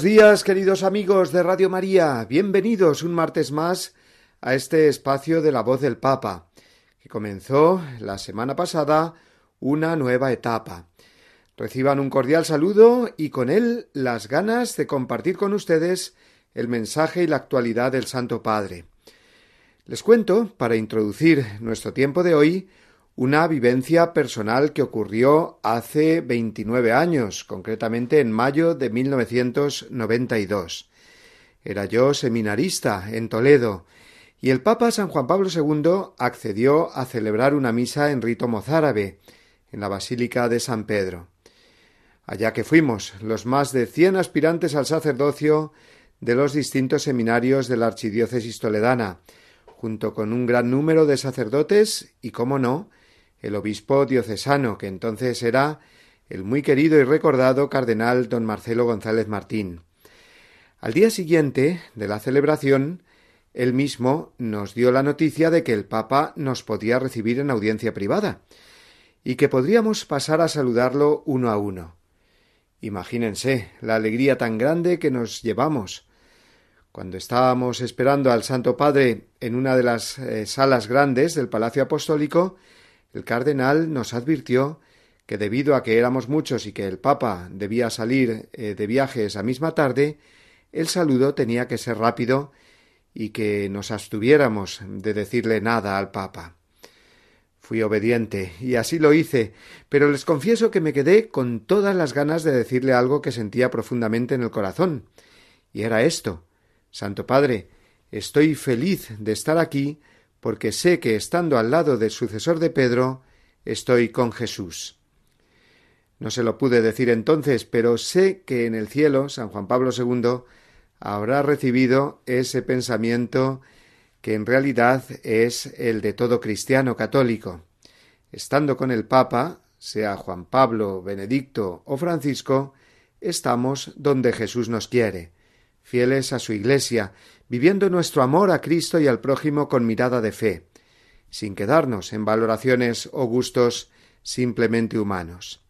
Buenos días, queridos amigos de Radio María. Bienvenidos un martes más a este espacio de la voz del Papa, que comenzó la semana pasada una nueva etapa. Reciban un cordial saludo y con él las ganas de compartir con ustedes el mensaje y la actualidad del Santo Padre. Les cuento, para introducir nuestro tiempo de hoy, una vivencia personal que ocurrió hace 29 años, concretamente en mayo de 1992. Era yo seminarista en Toledo, y el Papa San Juan Pablo II accedió a celebrar una misa en rito mozárabe, en la Basílica de San Pedro. Allá que fuimos, los más de cien aspirantes al sacerdocio de los distintos seminarios de la Archidiócesis Toledana, junto con un gran número de sacerdotes y, cómo no, el obispo diocesano, que entonces era el muy querido y recordado cardenal don Marcelo González Martín. Al día siguiente de la celebración, él mismo nos dio la noticia de que el Papa nos podía recibir en audiencia privada y que podríamos pasar a saludarlo uno a uno. Imagínense la alegría tan grande que nos llevamos. Cuando estábamos esperando al Santo Padre en una de las eh, salas grandes del Palacio Apostólico, el cardenal nos advirtió que debido a que éramos muchos y que el Papa debía salir eh, de viaje esa misma tarde, el saludo tenía que ser rápido y que nos abstuviéramos de decirle nada al Papa. Fui obediente y así lo hice, pero les confieso que me quedé con todas las ganas de decirle algo que sentía profundamente en el corazón. Y era esto Santo Padre, estoy feliz de estar aquí porque sé que estando al lado del sucesor de Pedro, estoy con Jesús. No se lo pude decir entonces, pero sé que en el cielo San Juan Pablo II habrá recibido ese pensamiento que en realidad es el de todo cristiano católico. Estando con el Papa, sea Juan Pablo, Benedicto o Francisco, estamos donde Jesús nos quiere, fieles a su Iglesia, viviendo nuestro amor a Cristo y al prójimo con mirada de fe, sin quedarnos en valoraciones o gustos simplemente humanos.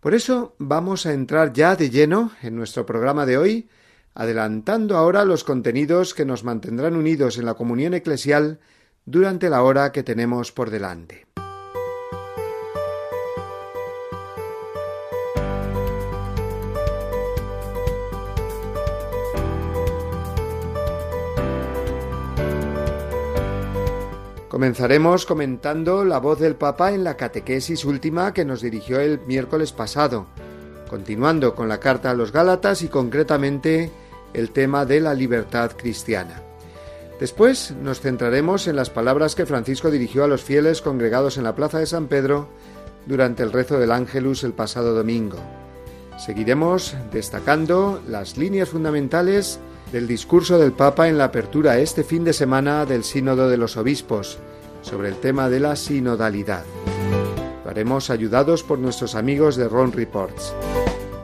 Por eso vamos a entrar ya de lleno en nuestro programa de hoy, adelantando ahora los contenidos que nos mantendrán unidos en la comunión eclesial durante la hora que tenemos por delante. Comenzaremos comentando la voz del Papa en la catequesis última que nos dirigió el miércoles pasado, continuando con la carta a los Gálatas y concretamente el tema de la libertad cristiana. Después nos centraremos en las palabras que Francisco dirigió a los fieles congregados en la plaza de San Pedro durante el rezo del Ángelus el pasado domingo. Seguiremos destacando las líneas fundamentales del discurso del Papa en la apertura este fin de semana del Sínodo de los Obispos sobre el tema de la sinodalidad. Lo haremos ayudados por nuestros amigos de Ron Reports.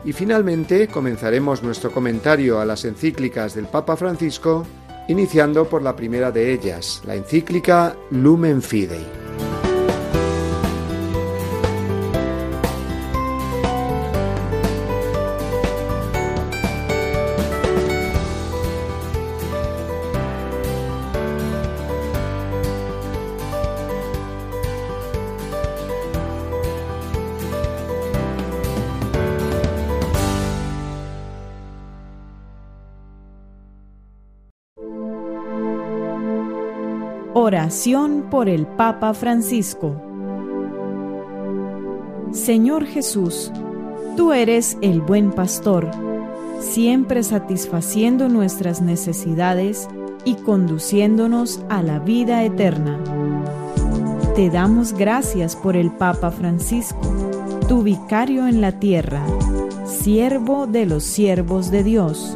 Y finalmente comenzaremos nuestro comentario a las encíclicas del Papa Francisco, iniciando por la primera de ellas, la encíclica Lumen Fidei. Por el Papa Francisco Señor Jesús, tú eres el buen pastor, siempre satisfaciendo nuestras necesidades y conduciéndonos a la vida eterna. Te damos gracias por el Papa Francisco, tu vicario en la tierra, siervo de los siervos de Dios.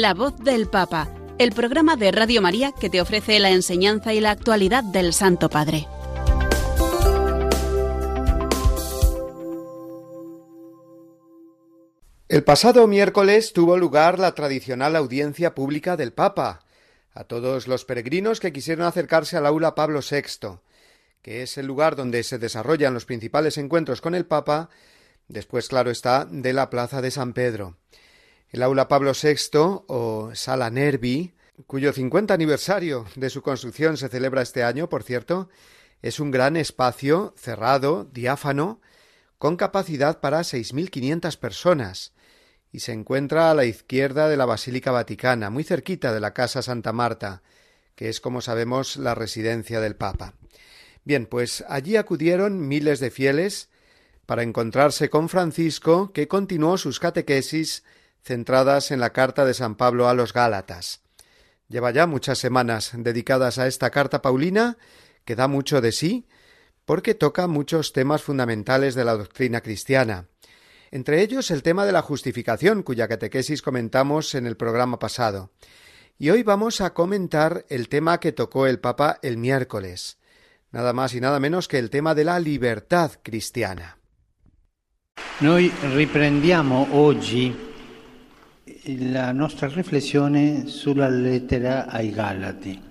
La voz del Papa, el programa de Radio María que te ofrece la enseñanza y la actualidad del Santo Padre. El pasado miércoles tuvo lugar la tradicional audiencia pública del Papa a todos los peregrinos que quisieron acercarse al aula Pablo VI, que es el lugar donde se desarrollan los principales encuentros con el Papa, después, claro está, de la plaza de San Pedro. El aula Pablo VI o Sala Nervi, cuyo 50 aniversario de su construcción se celebra este año, por cierto, es un gran espacio cerrado, diáfano, con capacidad para 6.500 personas, y se encuentra a la izquierda de la Basílica Vaticana, muy cerquita de la Casa Santa Marta, que es, como sabemos, la residencia del Papa. Bien, pues allí acudieron miles de fieles para encontrarse con Francisco, que continuó sus catequesis centradas en la carta de San Pablo a los Gálatas. Lleva ya muchas semanas dedicadas a esta carta paulina, que da mucho de sí, porque toca muchos temas fundamentales de la doctrina cristiana. Entre ellos el tema de la justificación, cuya catequesis comentamos en el programa pasado. Y hoy vamos a comentar el tema que tocó el Papa el miércoles, nada más y nada menos que el tema de la libertad cristiana. Noi riprendiamo oggi la nostra riflessione sulla lettera ai Galati.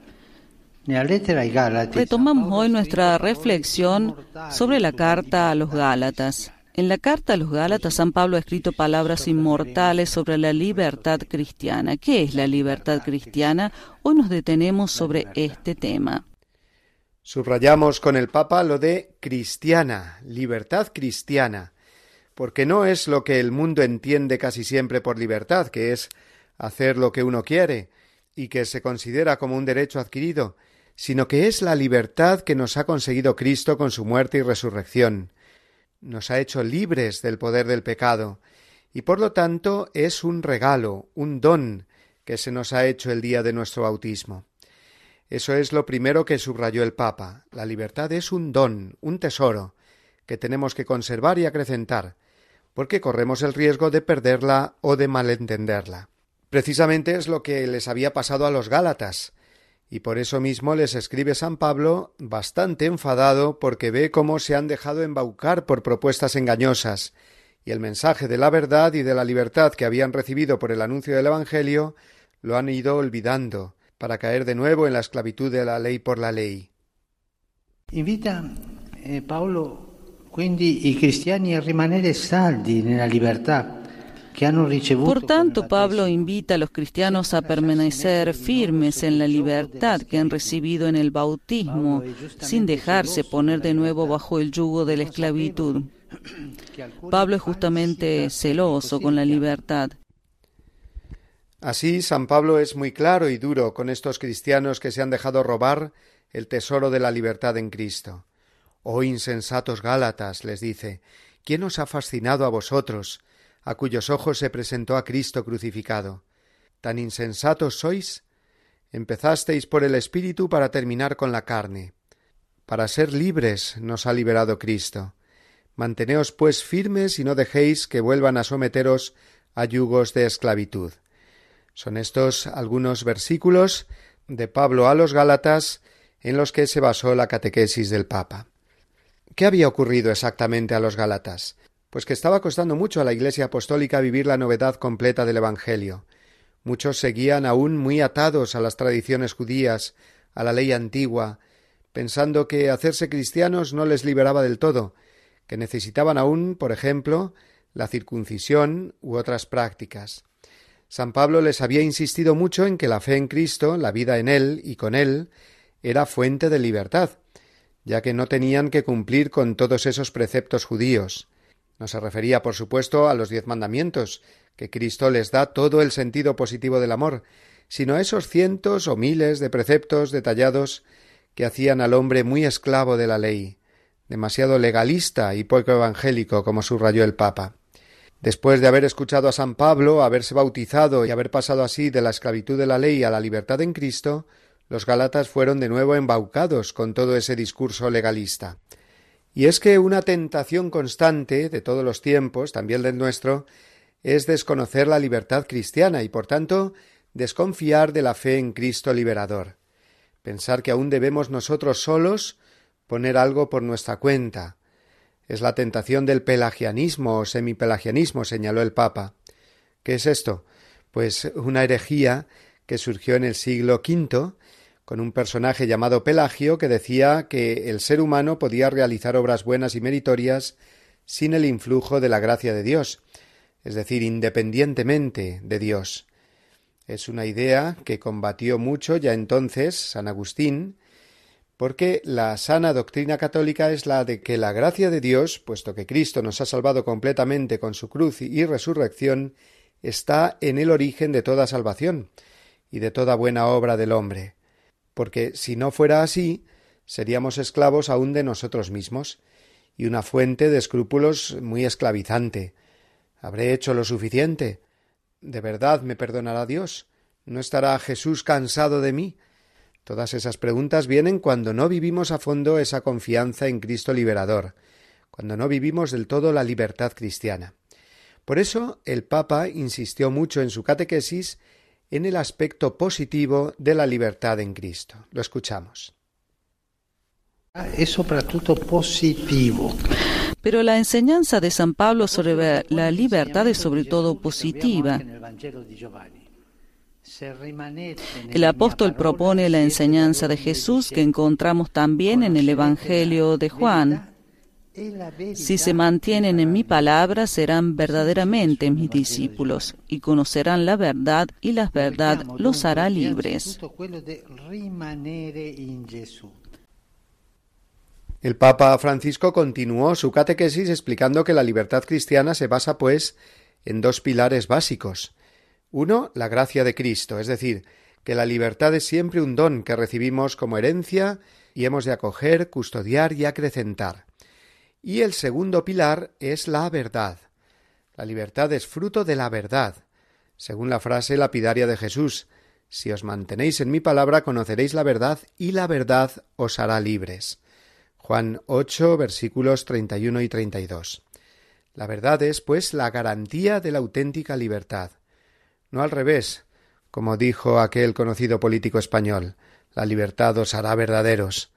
Retomamos hoy nuestra reflexión sobre la carta a los Gálatas. En la carta a los Gálatas, San Pablo ha escrito palabras inmortales sobre la libertad cristiana. ¿Qué es la libertad cristiana? Hoy nos detenemos sobre este tema. Subrayamos con el Papa lo de cristiana, libertad cristiana porque no es lo que el mundo entiende casi siempre por libertad, que es hacer lo que uno quiere y que se considera como un derecho adquirido, sino que es la libertad que nos ha conseguido Cristo con su muerte y resurrección. Nos ha hecho libres del poder del pecado, y por lo tanto es un regalo, un don que se nos ha hecho el día de nuestro bautismo. Eso es lo primero que subrayó el Papa. La libertad es un don, un tesoro, que tenemos que conservar y acrecentar, porque corremos el riesgo de perderla o de malentenderla. Precisamente es lo que les había pasado a los Gálatas, y por eso mismo les escribe San Pablo bastante enfadado porque ve cómo se han dejado embaucar por propuestas engañosas, y el mensaje de la verdad y de la libertad que habían recibido por el anuncio del Evangelio lo han ido olvidando, para caer de nuevo en la esclavitud de la ley por la ley. Invita eh, Pablo por tanto, Pablo invita a los cristianos a permanecer firmes en la libertad que han recibido en el bautismo, sin dejarse poner de nuevo bajo el yugo de la esclavitud. Pablo es justamente celoso con la libertad. Así, San Pablo es muy claro y duro con estos cristianos que se han dejado robar el tesoro de la libertad en Cristo. Oh insensatos Gálatas, les dice, ¿quién os ha fascinado a vosotros, a cuyos ojos se presentó a Cristo crucificado? ¿Tan insensatos sois? Empezasteis por el Espíritu para terminar con la carne. Para ser libres nos ha liberado Cristo. Manteneos pues firmes y no dejéis que vuelvan a someteros a yugos de esclavitud. Son estos algunos versículos de Pablo a los Gálatas en los que se basó la catequesis del Papa. ¿Qué había ocurrido exactamente a los Gálatas? Pues que estaba costando mucho a la Iglesia apostólica vivir la novedad completa del Evangelio. Muchos seguían aún muy atados a las tradiciones judías, a la ley antigua, pensando que hacerse cristianos no les liberaba del todo, que necesitaban aún, por ejemplo, la circuncisión u otras prácticas. San Pablo les había insistido mucho en que la fe en Cristo, la vida en Él y con Él, era fuente de libertad, ya que no tenían que cumplir con todos esos preceptos judíos. No se refería, por supuesto, a los diez mandamientos, que Cristo les da todo el sentido positivo del amor, sino a esos cientos o miles de preceptos detallados que hacían al hombre muy esclavo de la ley, demasiado legalista y poco evangélico, como subrayó el Papa. Después de haber escuchado a San Pablo, haberse bautizado y haber pasado así de la esclavitud de la ley a la libertad en Cristo, los Gálatas fueron de nuevo embaucados con todo ese discurso legalista. Y es que una tentación constante de todos los tiempos, también del nuestro, es desconocer la libertad cristiana y, por tanto, desconfiar de la fe en Cristo liberador. Pensar que aún debemos nosotros solos poner algo por nuestra cuenta, es la tentación del pelagianismo o semipelagianismo, señaló el Papa. ¿Qué es esto? Pues una herejía que surgió en el siglo V con un personaje llamado Pelagio que decía que el ser humano podía realizar obras buenas y meritorias sin el influjo de la gracia de Dios, es decir, independientemente de Dios. Es una idea que combatió mucho ya entonces San Agustín, porque la sana doctrina católica es la de que la gracia de Dios, puesto que Cristo nos ha salvado completamente con su cruz y resurrección, está en el origen de toda salvación y de toda buena obra del hombre, porque si no fuera así, seríamos esclavos aún de nosotros mismos, y una fuente de escrúpulos muy esclavizante. ¿Habré hecho lo suficiente? ¿De verdad me perdonará Dios? ¿No estará Jesús cansado de mí? Todas esas preguntas vienen cuando no vivimos a fondo esa confianza en Cristo liberador, cuando no vivimos del todo la libertad cristiana. Por eso el Papa insistió mucho en su catequesis en el aspecto positivo de la libertad en Cristo. Lo escuchamos. Es sobre todo positivo. Pero la enseñanza de San Pablo sobre la libertad es sobre todo positiva. El apóstol propone la enseñanza de Jesús que encontramos también en el Evangelio de Juan. Si se mantienen en mi palabra, serán verdaderamente mis discípulos y conocerán la verdad y la verdad los hará libres. El Papa Francisco continuó su catequesis explicando que la libertad cristiana se basa, pues, en dos pilares básicos. Uno, la gracia de Cristo, es decir, que la libertad es siempre un don que recibimos como herencia y hemos de acoger, custodiar y acrecentar. Y el segundo pilar es la verdad. La libertad es fruto de la verdad. Según la frase lapidaria de Jesús, si os mantenéis en mi palabra conoceréis la verdad y la verdad os hará libres. Juan 8 versículos 31 y 32. La verdad es, pues, la garantía de la auténtica libertad no al revés, como dijo aquel conocido político español, la libertad os hará verdaderos.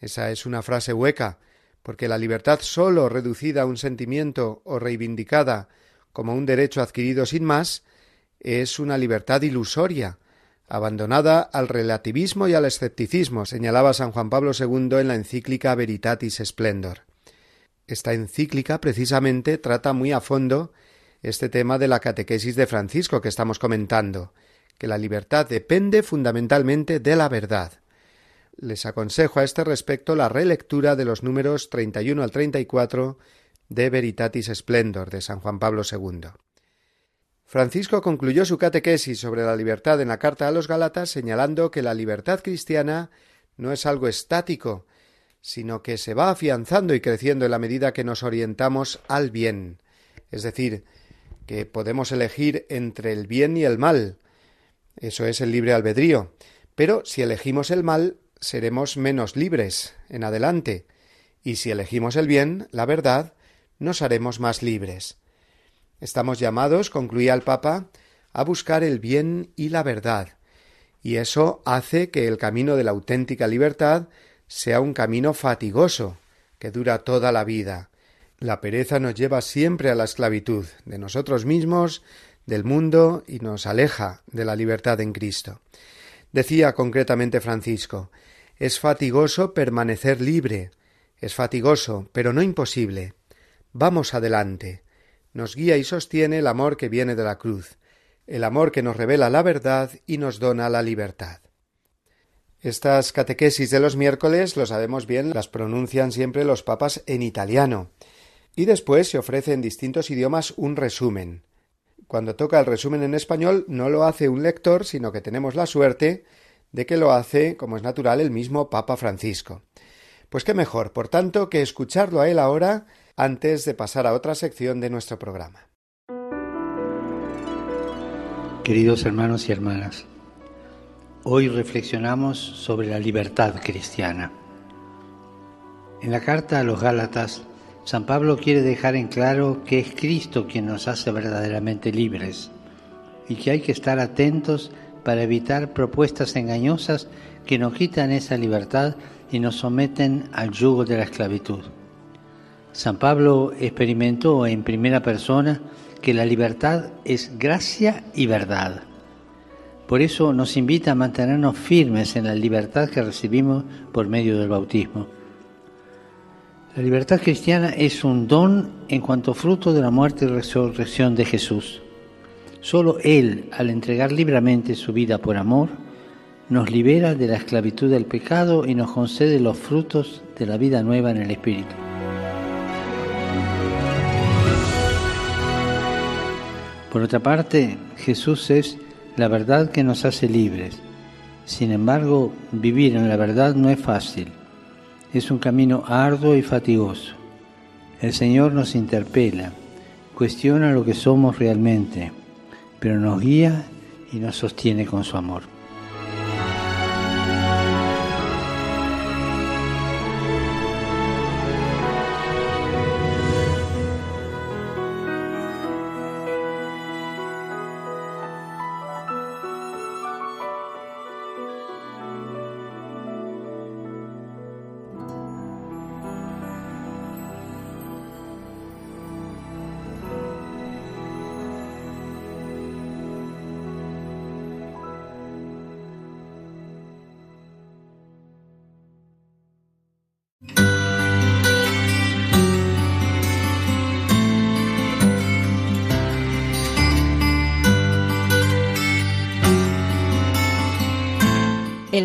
Esa es una frase hueca, porque la libertad sólo reducida a un sentimiento o reivindicada como un derecho adquirido sin más, es una libertad ilusoria, abandonada al relativismo y al escepticismo, señalaba San Juan Pablo II en la encíclica Veritatis Splendor. Esta encíclica precisamente trata muy a fondo este tema de la catequesis de Francisco que estamos comentando, que la libertad depende fundamentalmente de la verdad. Les aconsejo a este respecto la relectura de los números 31 al 34 de Veritatis Splendor de San Juan Pablo II. Francisco concluyó su catequesis sobre la libertad en la carta a los Gálatas señalando que la libertad cristiana no es algo estático, sino que se va afianzando y creciendo en la medida que nos orientamos al bien, es decir, que podemos elegir entre el bien y el mal. Eso es el libre albedrío. Pero si elegimos el mal, seremos menos libres en adelante. Y si elegimos el bien, la verdad, nos haremos más libres. Estamos llamados, concluía el Papa, a buscar el bien y la verdad. Y eso hace que el camino de la auténtica libertad sea un camino fatigoso, que dura toda la vida, la pereza nos lleva siempre a la esclavitud de nosotros mismos, del mundo y nos aleja de la libertad en Cristo. Decía concretamente Francisco es fatigoso permanecer libre, es fatigoso, pero no imposible. vamos adelante. Nos guía y sostiene el amor que viene de la cruz, el amor que nos revela la verdad y nos dona la libertad. Estas catequesis de los miércoles, lo sabemos bien, las pronuncian siempre los papas en italiano, y después se ofrece en distintos idiomas un resumen. Cuando toca el resumen en español no lo hace un lector, sino que tenemos la suerte de que lo hace, como es natural, el mismo Papa Francisco. Pues qué mejor, por tanto, que escucharlo a él ahora antes de pasar a otra sección de nuestro programa. Queridos hermanos y hermanas, hoy reflexionamos sobre la libertad cristiana. En la carta a los Gálatas, San Pablo quiere dejar en claro que es Cristo quien nos hace verdaderamente libres y que hay que estar atentos para evitar propuestas engañosas que nos quitan esa libertad y nos someten al yugo de la esclavitud. San Pablo experimentó en primera persona que la libertad es gracia y verdad. Por eso nos invita a mantenernos firmes en la libertad que recibimos por medio del bautismo. La libertad cristiana es un don en cuanto fruto de la muerte y resurrección de Jesús. Solo Él, al entregar libremente su vida por amor, nos libera de la esclavitud del pecado y nos concede los frutos de la vida nueva en el Espíritu. Por otra parte, Jesús es la verdad que nos hace libres. Sin embargo, vivir en la verdad no es fácil. Es un camino arduo y fatigoso. El Señor nos interpela, cuestiona lo que somos realmente, pero nos guía y nos sostiene con su amor.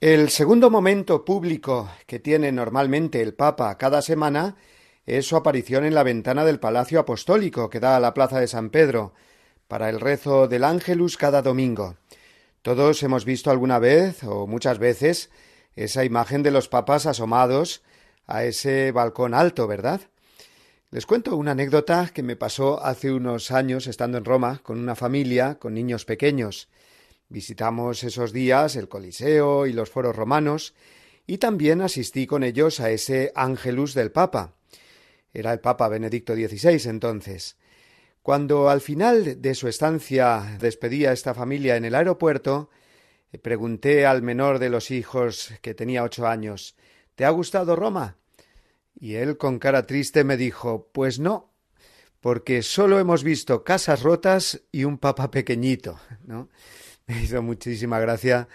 El segundo momento público que tiene normalmente el Papa cada semana es su aparición en la ventana del Palacio Apostólico que da a la Plaza de San Pedro para el rezo del Ángelus cada domingo. Todos hemos visto alguna vez o muchas veces esa imagen de los papas asomados a ese balcón alto, ¿verdad? Les cuento una anécdota que me pasó hace unos años estando en Roma con una familia con niños pequeños. Visitamos esos días el Coliseo y los foros romanos, y también asistí con ellos a ese Ángelus del Papa. Era el Papa Benedicto XVI entonces. Cuando al final de su estancia despedía a esta familia en el aeropuerto, eh, pregunté al menor de los hijos, que tenía ocho años ¿Te ha gustado Roma? Y él con cara triste me dijo Pues no, porque solo hemos visto casas rotas y un papa pequeñito, ¿no? Me hizo muchísima gracia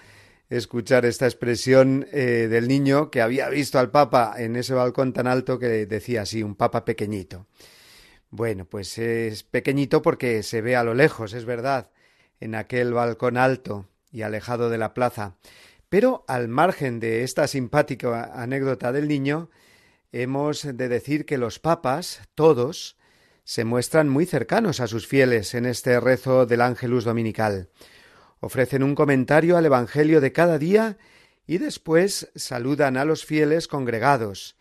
escuchar esta expresión eh, del niño que había visto al Papa en ese balcón tan alto que decía así, un Papa pequeñito. Bueno, pues es pequeñito porque se ve a lo lejos, es verdad, en aquel balcón alto y alejado de la plaza. Pero al margen de esta simpática anécdota del niño, hemos de decir que los papas, todos, se muestran muy cercanos a sus fieles en este rezo del Ángelus Dominical. Ofrecen un comentario al Evangelio de cada día y después saludan a los fieles congregados,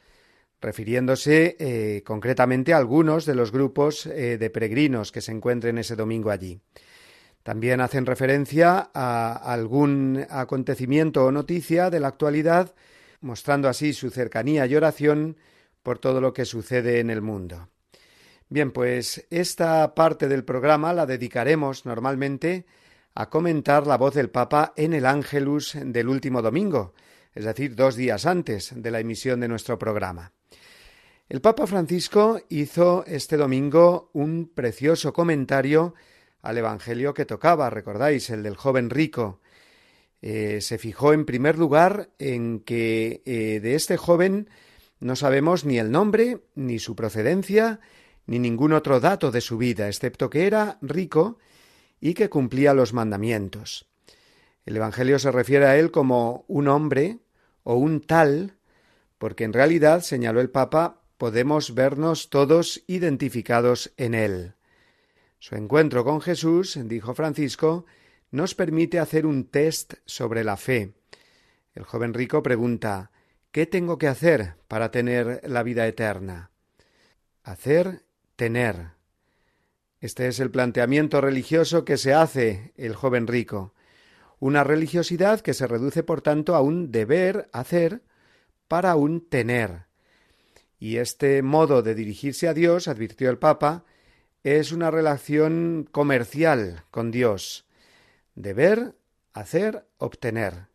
refiriéndose eh, concretamente a algunos de los grupos eh, de peregrinos que se encuentren ese domingo allí. También hacen referencia a algún acontecimiento o noticia de la actualidad, mostrando así su cercanía y oración por todo lo que sucede en el mundo. Bien, pues esta parte del programa la dedicaremos normalmente a comentar la voz del Papa en el Ángelus del último domingo, es decir, dos días antes de la emisión de nuestro programa. El Papa Francisco hizo este domingo un precioso comentario al Evangelio que tocaba, recordáis, el del joven rico. Eh, se fijó en primer lugar en que eh, de este joven no sabemos ni el nombre, ni su procedencia, ni ningún otro dato de su vida, excepto que era rico y que cumplía los mandamientos. El Evangelio se refiere a él como un hombre o un tal, porque en realidad, señaló el Papa, podemos vernos todos identificados en él. Su encuentro con Jesús, dijo Francisco, nos permite hacer un test sobre la fe. El joven rico pregunta ¿Qué tengo que hacer para tener la vida eterna? Hacer, tener. Este es el planteamiento religioso que se hace el joven rico. Una religiosidad que se reduce, por tanto, a un deber hacer para un tener. Y este modo de dirigirse a Dios, advirtió el Papa, es una relación comercial con Dios. Deber, hacer, obtener.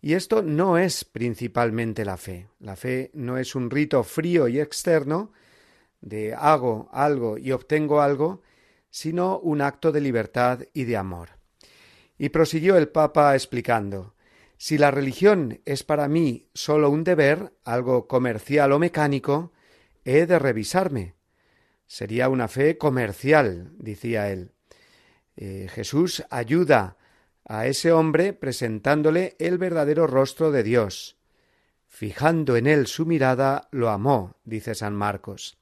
Y esto no es principalmente la fe. La fe no es un rito frío y externo de hago algo y obtengo algo, sino un acto de libertad y de amor. Y prosiguió el Papa explicando si la religión es para mí sólo un deber, algo comercial o mecánico, he de revisarme, Sería una fe comercial, decía él. Eh, Jesús ayuda a ese hombre presentándole el verdadero rostro de Dios. Fijando en él su mirada, lo amó, dice San Marcos.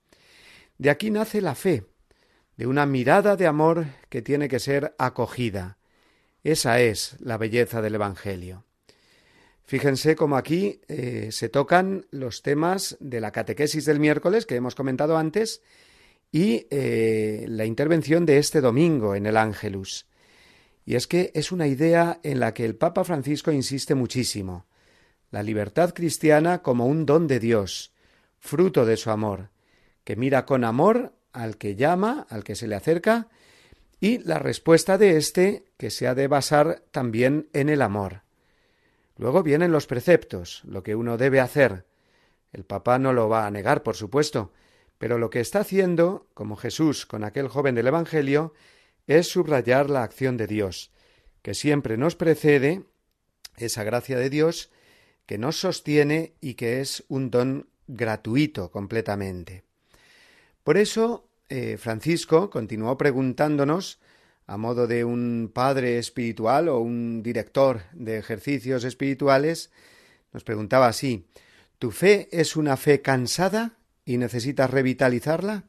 De aquí nace la fe, de una mirada de amor que tiene que ser acogida. Esa es la belleza del Evangelio. Fíjense cómo aquí eh, se tocan los temas de la catequesis del miércoles que hemos comentado antes y eh, la intervención de este domingo en el Ángelus. Y es que es una idea en la que el Papa Francisco insiste muchísimo. La libertad cristiana como un don de Dios, fruto de su amor, que mira con amor al que llama, al que se le acerca, y la respuesta de éste que se ha de basar también en el amor. Luego vienen los preceptos, lo que uno debe hacer. El Papa no lo va a negar, por supuesto, pero lo que está haciendo, como Jesús con aquel joven del Evangelio, es subrayar la acción de Dios, que siempre nos precede, esa gracia de Dios, que nos sostiene y que es un don gratuito completamente. Por eso, eh, Francisco continuó preguntándonos, a modo de un padre espiritual o un director de ejercicios espirituales, nos preguntaba así ¿Tu fe es una fe cansada y necesitas revitalizarla?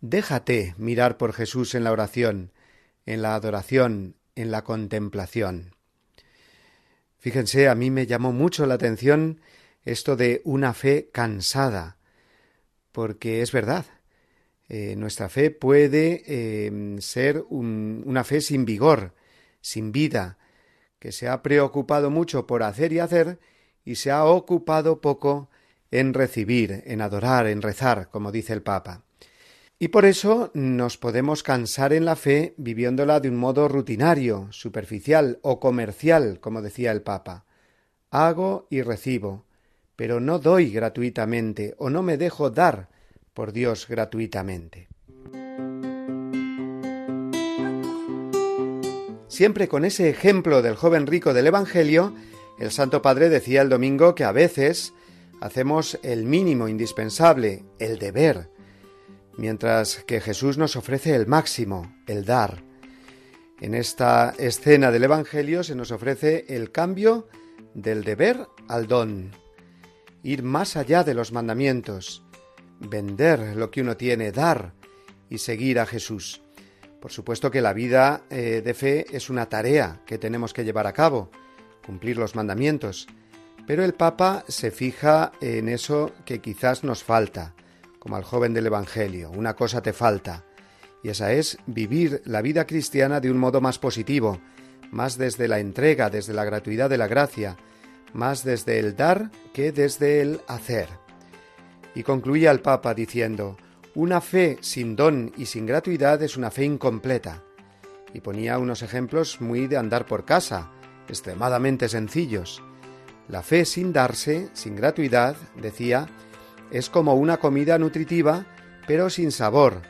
Déjate mirar por Jesús en la oración, en la adoración, en la contemplación. Fíjense, a mí me llamó mucho la atención esto de una fe cansada, porque es verdad, eh, nuestra fe puede eh, ser una fe sin vigor, sin vida, que se ha preocupado mucho por hacer y hacer y se ha ocupado poco en recibir, en adorar, en rezar, como dice el Papa. Y por eso nos podemos cansar en la fe viviéndola de un modo rutinario, superficial o comercial, como decía el Papa. Hago y recibo, pero no doy gratuitamente o no me dejo dar por Dios gratuitamente. Siempre con ese ejemplo del joven rico del Evangelio, el Santo Padre decía el domingo que a veces hacemos el mínimo indispensable, el deber, mientras que Jesús nos ofrece el máximo, el dar. En esta escena del Evangelio se nos ofrece el cambio del deber al don. Ir más allá de los mandamientos, vender lo que uno tiene, dar y seguir a Jesús. Por supuesto que la vida eh, de fe es una tarea que tenemos que llevar a cabo, cumplir los mandamientos, pero el Papa se fija en eso que quizás nos falta, como al joven del Evangelio, una cosa te falta, y esa es vivir la vida cristiana de un modo más positivo, más desde la entrega, desde la gratuidad de la gracia, más desde el dar que desde el hacer. Y concluía el Papa diciendo, una fe sin don y sin gratuidad es una fe incompleta. Y ponía unos ejemplos muy de andar por casa, extremadamente sencillos. La fe sin darse, sin gratuidad, decía, es como una comida nutritiva, pero sin sabor,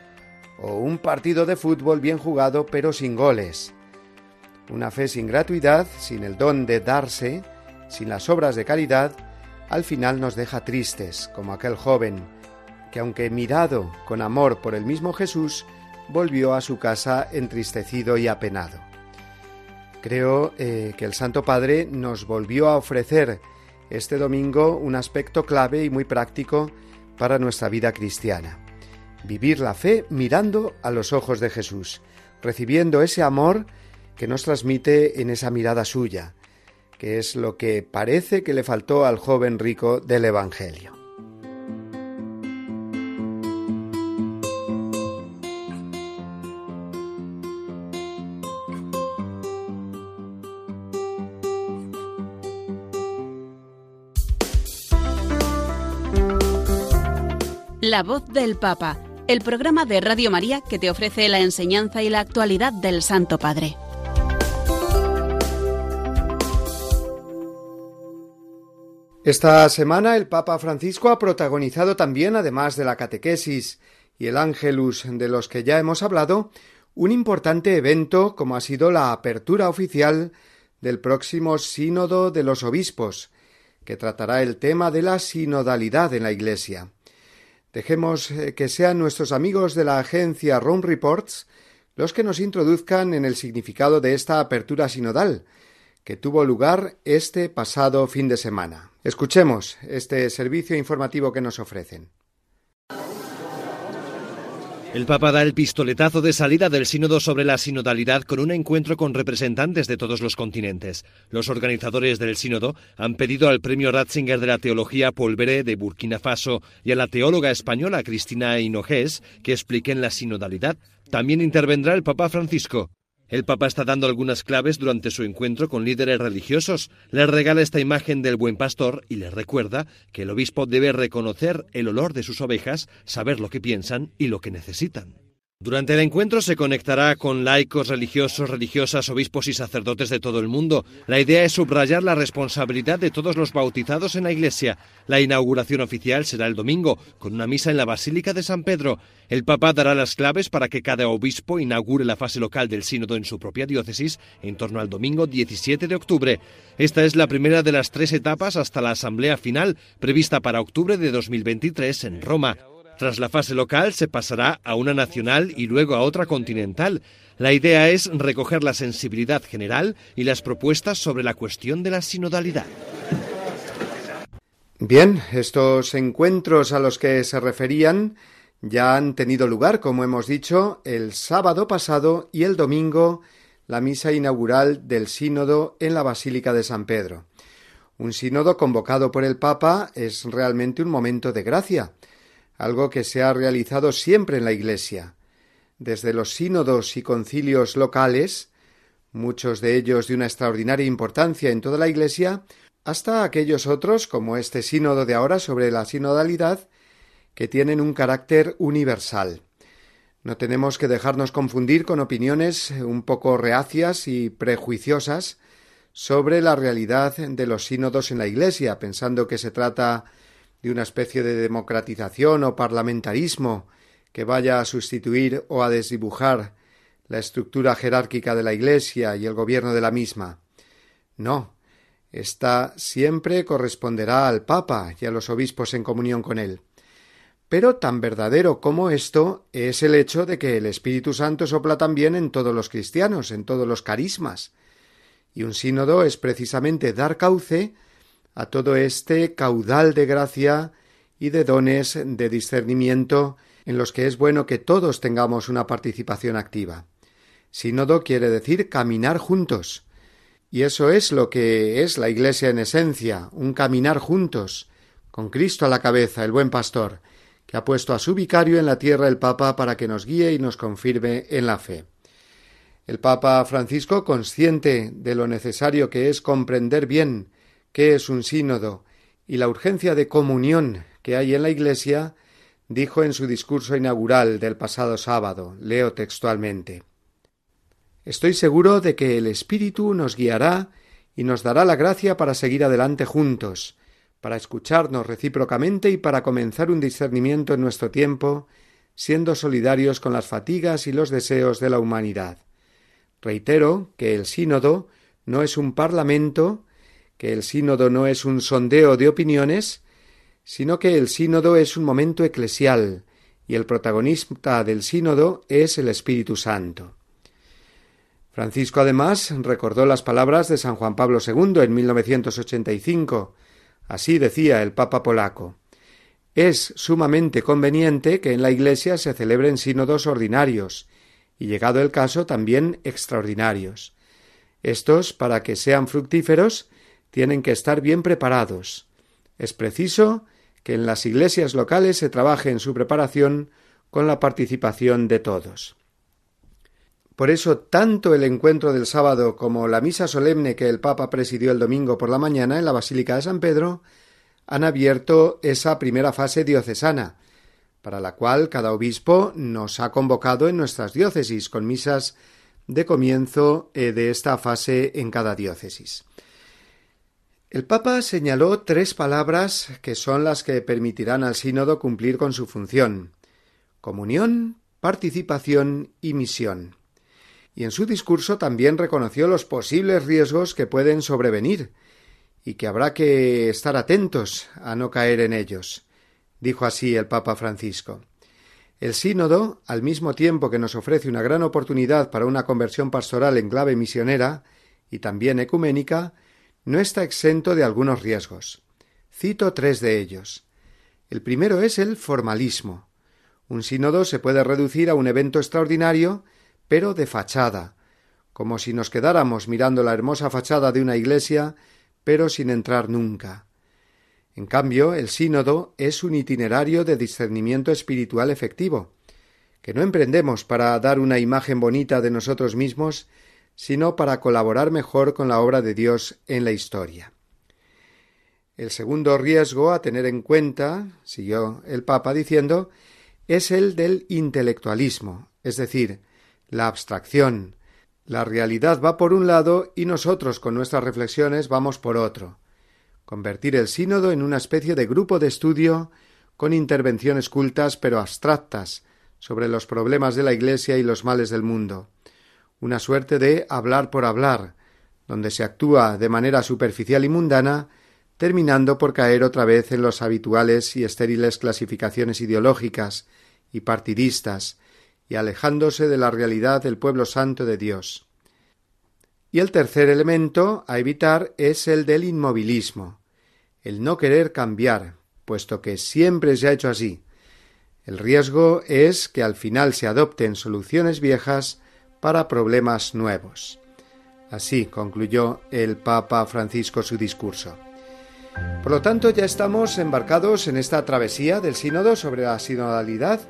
o un partido de fútbol bien jugado, pero sin goles. Una fe sin gratuidad, sin el don de darse, sin las obras de caridad, al final nos deja tristes, como aquel joven, que aunque mirado con amor por el mismo Jesús, volvió a su casa entristecido y apenado. Creo eh, que el Santo Padre nos volvió a ofrecer este domingo un aspecto clave y muy práctico para nuestra vida cristiana. Vivir la fe mirando a los ojos de Jesús, recibiendo ese amor que nos transmite en esa mirada suya, que es lo que parece que le faltó al joven rico del Evangelio. La voz del Papa, el programa de Radio María que te ofrece la enseñanza y la actualidad del Santo Padre. Esta semana el Papa Francisco ha protagonizado también, además de la catequesis y el ángelus de los que ya hemos hablado, un importante evento como ha sido la apertura oficial del próximo Sínodo de los Obispos, que tratará el tema de la sinodalidad en la Iglesia. Dejemos eh, que sean nuestros amigos de la agencia Rome Reports los que nos introduzcan en el significado de esta apertura sinodal, que tuvo lugar este pasado fin de semana. Escuchemos este servicio informativo que nos ofrecen. El Papa da el pistoletazo de salida del sínodo sobre la sinodalidad con un encuentro con representantes de todos los continentes. Los organizadores del sínodo han pedido al premio Ratzinger de la Teología Paul de Burkina Faso y a la teóloga española Cristina Hinojés que expliquen la sinodalidad. También intervendrá el Papa Francisco. El Papa está dando algunas claves durante su encuentro con líderes religiosos. Les regala esta imagen del buen pastor y les recuerda que el obispo debe reconocer el olor de sus ovejas, saber lo que piensan y lo que necesitan. Durante el encuentro se conectará con laicos, religiosos, religiosas, obispos y sacerdotes de todo el mundo. La idea es subrayar la responsabilidad de todos los bautizados en la Iglesia. La inauguración oficial será el domingo, con una misa en la Basílica de San Pedro. El Papa dará las claves para que cada obispo inaugure la fase local del sínodo en su propia diócesis en torno al domingo 17 de octubre. Esta es la primera de las tres etapas hasta la asamblea final, prevista para octubre de 2023 en Roma. Tras la fase local se pasará a una nacional y luego a otra continental. La idea es recoger la sensibilidad general y las propuestas sobre la cuestión de la sinodalidad. Bien, estos encuentros a los que se referían ya han tenido lugar, como hemos dicho, el sábado pasado y el domingo la misa inaugural del sínodo en la Basílica de San Pedro. Un sínodo convocado por el Papa es realmente un momento de gracia, algo que se ha realizado siempre en la Iglesia. Desde los sínodos y concilios locales, muchos de ellos de una extraordinaria importancia en toda la Iglesia, hasta aquellos otros, como este sínodo de ahora sobre la sinodalidad, que tienen un carácter universal. No tenemos que dejarnos confundir con opiniones un poco reacias y prejuiciosas sobre la realidad de los sínodos en la Iglesia, pensando que se trata de una especie de democratización o parlamentarismo que vaya a sustituir o a desdibujar la estructura jerárquica de la Iglesia y el gobierno de la misma. No, ésta siempre corresponderá al Papa y a los obispos en comunión con él. Pero tan verdadero como esto es el hecho de que el Espíritu Santo sopla también en todos los cristianos, en todos los carismas. Y un sínodo es precisamente dar cauce a todo este caudal de gracia y de dones de discernimiento en los que es bueno que todos tengamos una participación activa. Sínodo quiere decir caminar juntos. Y eso es lo que es la Iglesia en esencia, un caminar juntos, con Cristo a la cabeza, el buen pastor, que ha puesto a su vicario en la tierra el Papa para que nos guíe y nos confirme en la fe. El Papa Francisco, consciente de lo necesario que es comprender bien qué es un sínodo y la urgencia de comunión que hay en la Iglesia, dijo en su discurso inaugural del pasado sábado, leo textualmente Estoy seguro de que el Espíritu nos guiará y nos dará la gracia para seguir adelante juntos, para escucharnos recíprocamente y para comenzar un discernimiento en nuestro tiempo, siendo solidarios con las fatigas y los deseos de la humanidad. Reitero que el sínodo no es un parlamento, que el sínodo no es un sondeo de opiniones, sino que el sínodo es un momento eclesial, y el protagonista del sínodo es el Espíritu Santo. Francisco además recordó las palabras de San Juan Pablo II en 1985. Así decía el Papa polaco. Es sumamente conveniente que en la Iglesia se celebren sínodos ordinarios y, llegado el caso, también extraordinarios. Estos, para que sean fructíferos, tienen que estar bien preparados. Es preciso que en las iglesias locales se trabaje en su preparación con la participación de todos. Por eso, tanto el encuentro del sábado como la misa solemne que el Papa presidió el domingo por la mañana en la Basílica de San Pedro han abierto esa primera fase diocesana, para la cual cada obispo nos ha convocado en nuestras diócesis con misas de comienzo eh, de esta fase en cada diócesis. El Papa señaló tres palabras que son las que permitirán al sínodo cumplir con su función comunión, participación y misión y en su discurso también reconoció los posibles riesgos que pueden sobrevenir y que habrá que estar atentos a no caer en ellos. Dijo así el Papa Francisco. El sínodo, al mismo tiempo que nos ofrece una gran oportunidad para una conversión pastoral en clave misionera y también ecuménica, no está exento de algunos riesgos. Cito tres de ellos. El primero es el formalismo. Un sínodo se puede reducir a un evento extraordinario pero de fachada, como si nos quedáramos mirando la hermosa fachada de una iglesia, pero sin entrar nunca. En cambio, el sínodo es un itinerario de discernimiento espiritual efectivo, que no emprendemos para dar una imagen bonita de nosotros mismos, sino para colaborar mejor con la obra de Dios en la historia. El segundo riesgo a tener en cuenta, siguió el Papa diciendo, es el del intelectualismo, es decir, la abstracción. La realidad va por un lado y nosotros con nuestras reflexiones vamos por otro. Convertir el sínodo en una especie de grupo de estudio con intervenciones cultas pero abstractas sobre los problemas de la Iglesia y los males del mundo. Una suerte de hablar por hablar, donde se actúa de manera superficial y mundana, terminando por caer otra vez en los habituales y estériles clasificaciones ideológicas y partidistas, y alejándose de la realidad del pueblo santo de Dios. Y el tercer elemento a evitar es el del inmovilismo, el no querer cambiar, puesto que siempre se ha hecho así. El riesgo es que al final se adopten soluciones viejas para problemas nuevos. Así concluyó el Papa Francisco su discurso. Por lo tanto, ya estamos embarcados en esta travesía del sínodo sobre la sinodalidad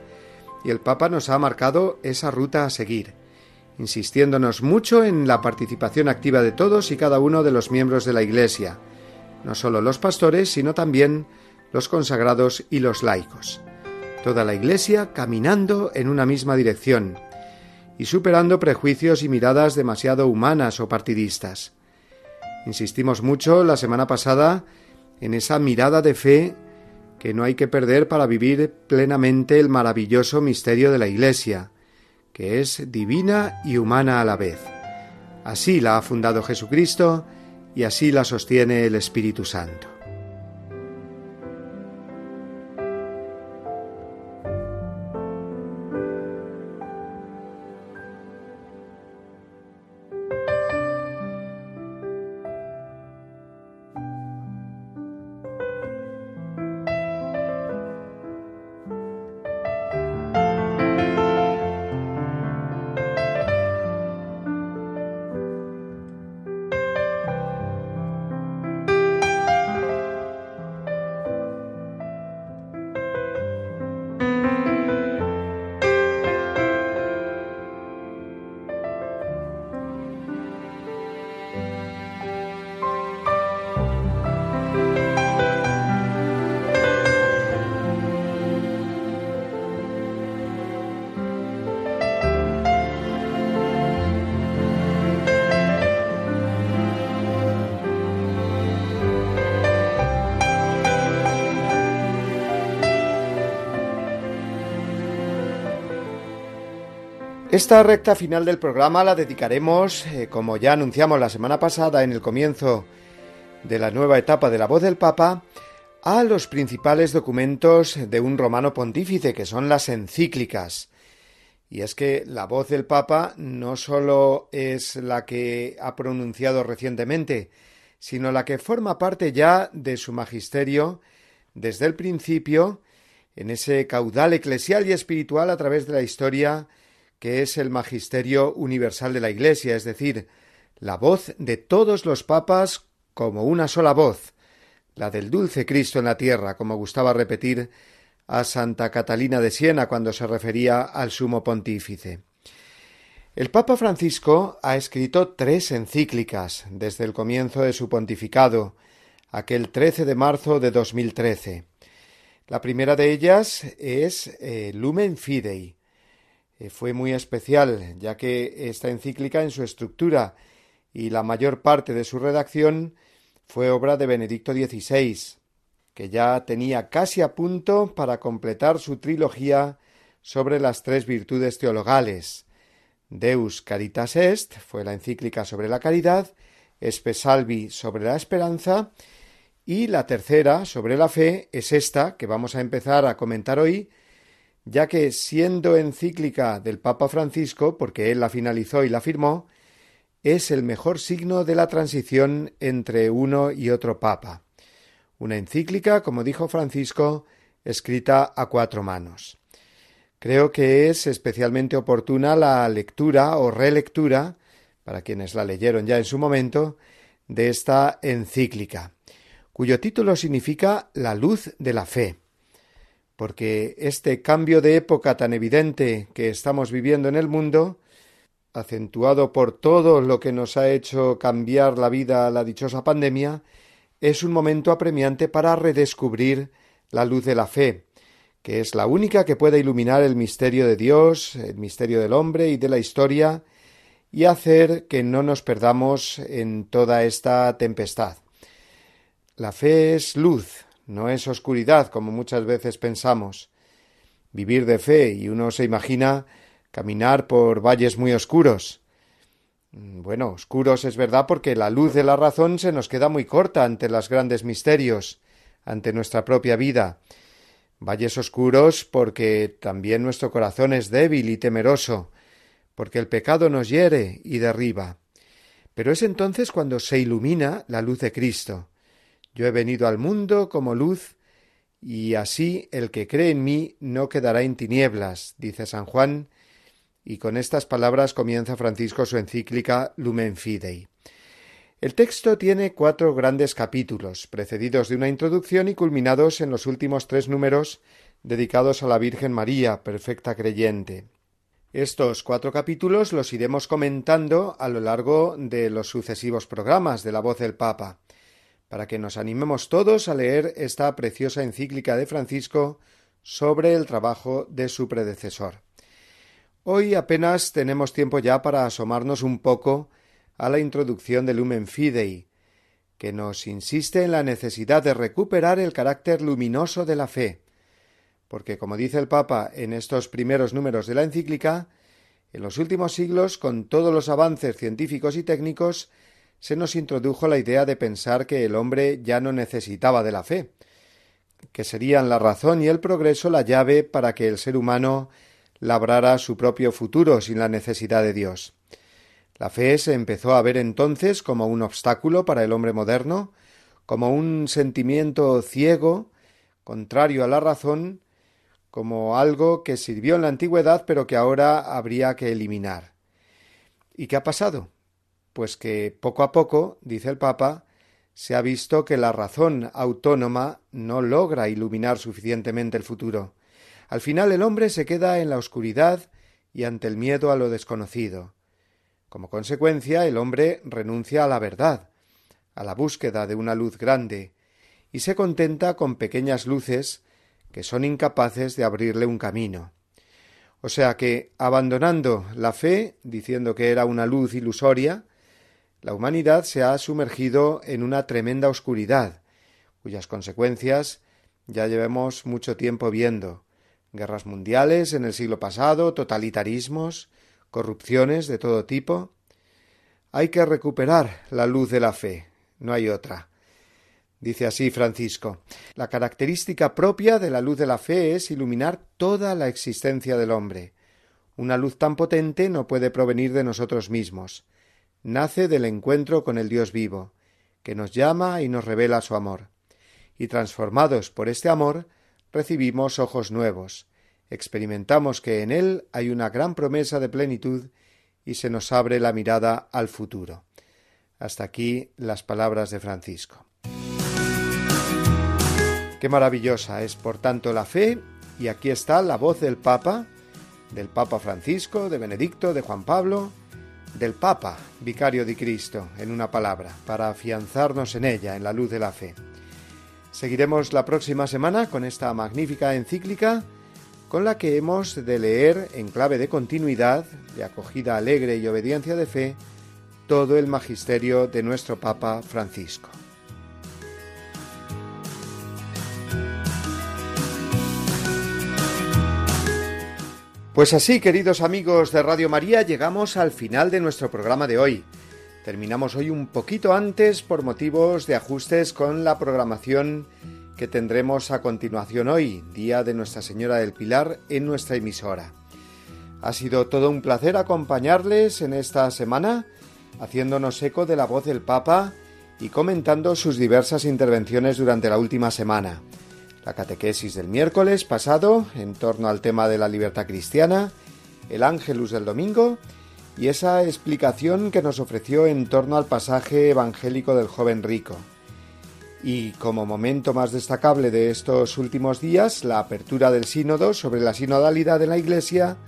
y el Papa nos ha marcado esa ruta a seguir, insistiéndonos mucho en la participación activa de todos y cada uno de los miembros de la Iglesia, no solo los pastores, sino también los consagrados y los laicos. Toda la Iglesia caminando en una misma dirección y superando prejuicios y miradas demasiado humanas o partidistas. Insistimos mucho la semana pasada en esa mirada de fe que no hay que perder para vivir plenamente el maravilloso misterio de la Iglesia, que es divina y humana a la vez. Así la ha fundado Jesucristo y así la sostiene el Espíritu Santo. Esta recta final del programa la dedicaremos, eh, como ya anunciamos la semana pasada en el comienzo de la nueva etapa de la voz del Papa, a los principales documentos de un romano pontífice, que son las encíclicas. Y es que la voz del Papa no sólo es la que ha pronunciado recientemente, sino la que forma parte ya de su magisterio desde el principio, en ese caudal eclesial y espiritual a través de la historia que es el magisterio universal de la Iglesia, es decir, la voz de todos los papas como una sola voz, la del dulce Cristo en la tierra, como gustaba repetir a Santa Catalina de Siena cuando se refería al sumo pontífice. El Papa Francisco ha escrito tres encíclicas desde el comienzo de su pontificado, aquel 13 de marzo de 2013. La primera de ellas es eh, Lumen Fidei, fue muy especial, ya que esta encíclica en su estructura y la mayor parte de su redacción fue obra de Benedicto XVI, que ya tenía casi a punto para completar su trilogía sobre las tres virtudes teologales. Deus Caritas Est fue la encíclica sobre la caridad, Espesalvi sobre la esperanza, y la tercera sobre la fe es esta que vamos a empezar a comentar hoy, ya que siendo encíclica del Papa Francisco, porque él la finalizó y la firmó, es el mejor signo de la transición entre uno y otro Papa. Una encíclica, como dijo Francisco, escrita a cuatro manos. Creo que es especialmente oportuna la lectura o relectura, para quienes la leyeron ya en su momento, de esta encíclica, cuyo título significa La luz de la fe porque este cambio de época tan evidente que estamos viviendo en el mundo, acentuado por todo lo que nos ha hecho cambiar la vida a la dichosa pandemia, es un momento apremiante para redescubrir la luz de la fe, que es la única que puede iluminar el misterio de Dios, el misterio del hombre y de la historia, y hacer que no nos perdamos en toda esta tempestad. La fe es luz, no es oscuridad como muchas veces pensamos. Vivir de fe y uno se imagina caminar por valles muy oscuros. Mm, bueno, oscuros es verdad porque la luz de la razón se nos queda muy corta ante los grandes misterios, ante nuestra propia vida. Valles oscuros porque también nuestro corazón es débil y temeroso, porque el pecado nos hiere y derriba. Pero es entonces cuando se ilumina la luz de Cristo, yo he venido al mundo como luz, y así el que cree en mí no quedará en tinieblas, dice San Juan, y con estas palabras comienza Francisco su encíclica Lumen Fidei. El texto tiene cuatro grandes capítulos, precedidos de una introducción y culminados en los últimos tres números dedicados a la Virgen María, perfecta creyente. Estos cuatro capítulos los iremos comentando a lo largo de los sucesivos programas de la voz del Papa para que nos animemos todos a leer esta preciosa encíclica de Francisco sobre el trabajo de su predecesor. Hoy apenas tenemos tiempo ya para asomarnos un poco a la introducción del Lumen Fidei, que nos insiste en la necesidad de recuperar el carácter luminoso de la fe, porque, como dice el Papa en estos primeros números de la encíclica, en los últimos siglos, con todos los avances científicos y técnicos, se nos introdujo la idea de pensar que el hombre ya no necesitaba de la fe, que serían la razón y el progreso la llave para que el ser humano labrara su propio futuro sin la necesidad de Dios. La fe se empezó a ver entonces como un obstáculo para el hombre moderno, como un sentimiento ciego, contrario a la razón, como algo que sirvió en la antigüedad pero que ahora habría que eliminar. ¿Y qué ha pasado? Pues que poco a poco, dice el Papa, se ha visto que la razón autónoma no logra iluminar suficientemente el futuro. Al final el hombre se queda en la oscuridad y ante el miedo a lo desconocido. Como consecuencia, el hombre renuncia a la verdad, a la búsqueda de una luz grande, y se contenta con pequeñas luces que son incapaces de abrirle un camino. O sea que, abandonando la fe, diciendo que era una luz ilusoria, la humanidad se ha sumergido en una tremenda oscuridad, cuyas consecuencias ya llevamos mucho tiempo viendo guerras mundiales en el siglo pasado, totalitarismos, corrupciones de todo tipo. Hay que recuperar la luz de la fe, no hay otra. Dice así Francisco, la característica propia de la luz de la fe es iluminar toda la existencia del hombre. Una luz tan potente no puede provenir de nosotros mismos. Nace del encuentro con el Dios vivo, que nos llama y nos revela su amor. Y transformados por este amor, recibimos ojos nuevos, experimentamos que en él hay una gran promesa de plenitud y se nos abre la mirada al futuro. Hasta aquí las palabras de Francisco. Qué maravillosa es, por tanto, la fe, y aquí está la voz del Papa, del Papa Francisco, de Benedicto, de Juan Pablo, del Papa, vicario de Cristo, en una palabra, para afianzarnos en ella, en la luz de la fe. Seguiremos la próxima semana con esta magnífica encíclica, con la que hemos de leer en clave de continuidad, de acogida alegre y obediencia de fe, todo el magisterio de nuestro Papa Francisco. Pues así, queridos amigos de Radio María, llegamos al final de nuestro programa de hoy. Terminamos hoy un poquito antes por motivos de ajustes con la programación que tendremos a continuación hoy, Día de Nuestra Señora del Pilar, en nuestra emisora. Ha sido todo un placer acompañarles en esta semana, haciéndonos eco de la voz del Papa y comentando sus diversas intervenciones durante la última semana la catequesis del miércoles pasado en torno al tema de la libertad cristiana, el ángelus del domingo y esa explicación que nos ofreció en torno al pasaje evangélico del joven rico. Y como momento más destacable de estos últimos días, la apertura del sínodo sobre la sinodalidad de la Iglesia,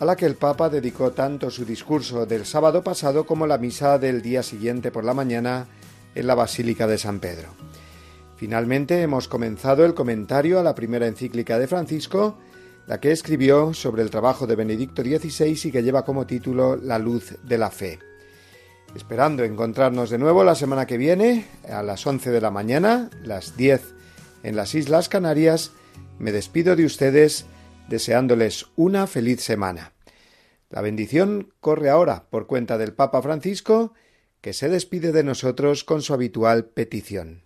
a la que el Papa dedicó tanto su discurso del sábado pasado como la misa del día siguiente por la mañana en la Basílica de San Pedro. Finalmente hemos comenzado el comentario a la primera encíclica de Francisco, la que escribió sobre el trabajo de Benedicto XVI y que lleva como título La luz de la fe. Esperando encontrarnos de nuevo la semana que viene, a las 11 de la mañana, las 10 en las Islas Canarias, me despido de ustedes deseándoles una feliz semana. La bendición corre ahora por cuenta del Papa Francisco, que se despide de nosotros con su habitual petición.